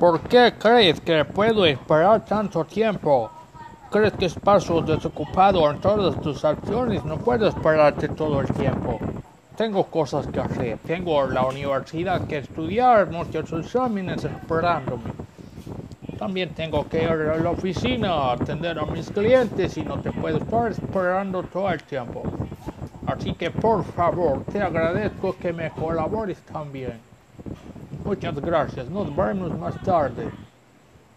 ¿Por qué crees que puedo esperar tanto tiempo? ¿Crees que paso desocupado en todas tus acciones? No puedo esperarte todo el tiempo. Tengo cosas que hacer. Tengo la universidad que estudiar, muchos exámenes esperándome. También tengo que ir a la oficina atender a mis clientes y no te puedo estar esperando todo el tiempo. Así que por favor, te agradezco que me colabores también. Muchas gracias. Nos vemos más tarde.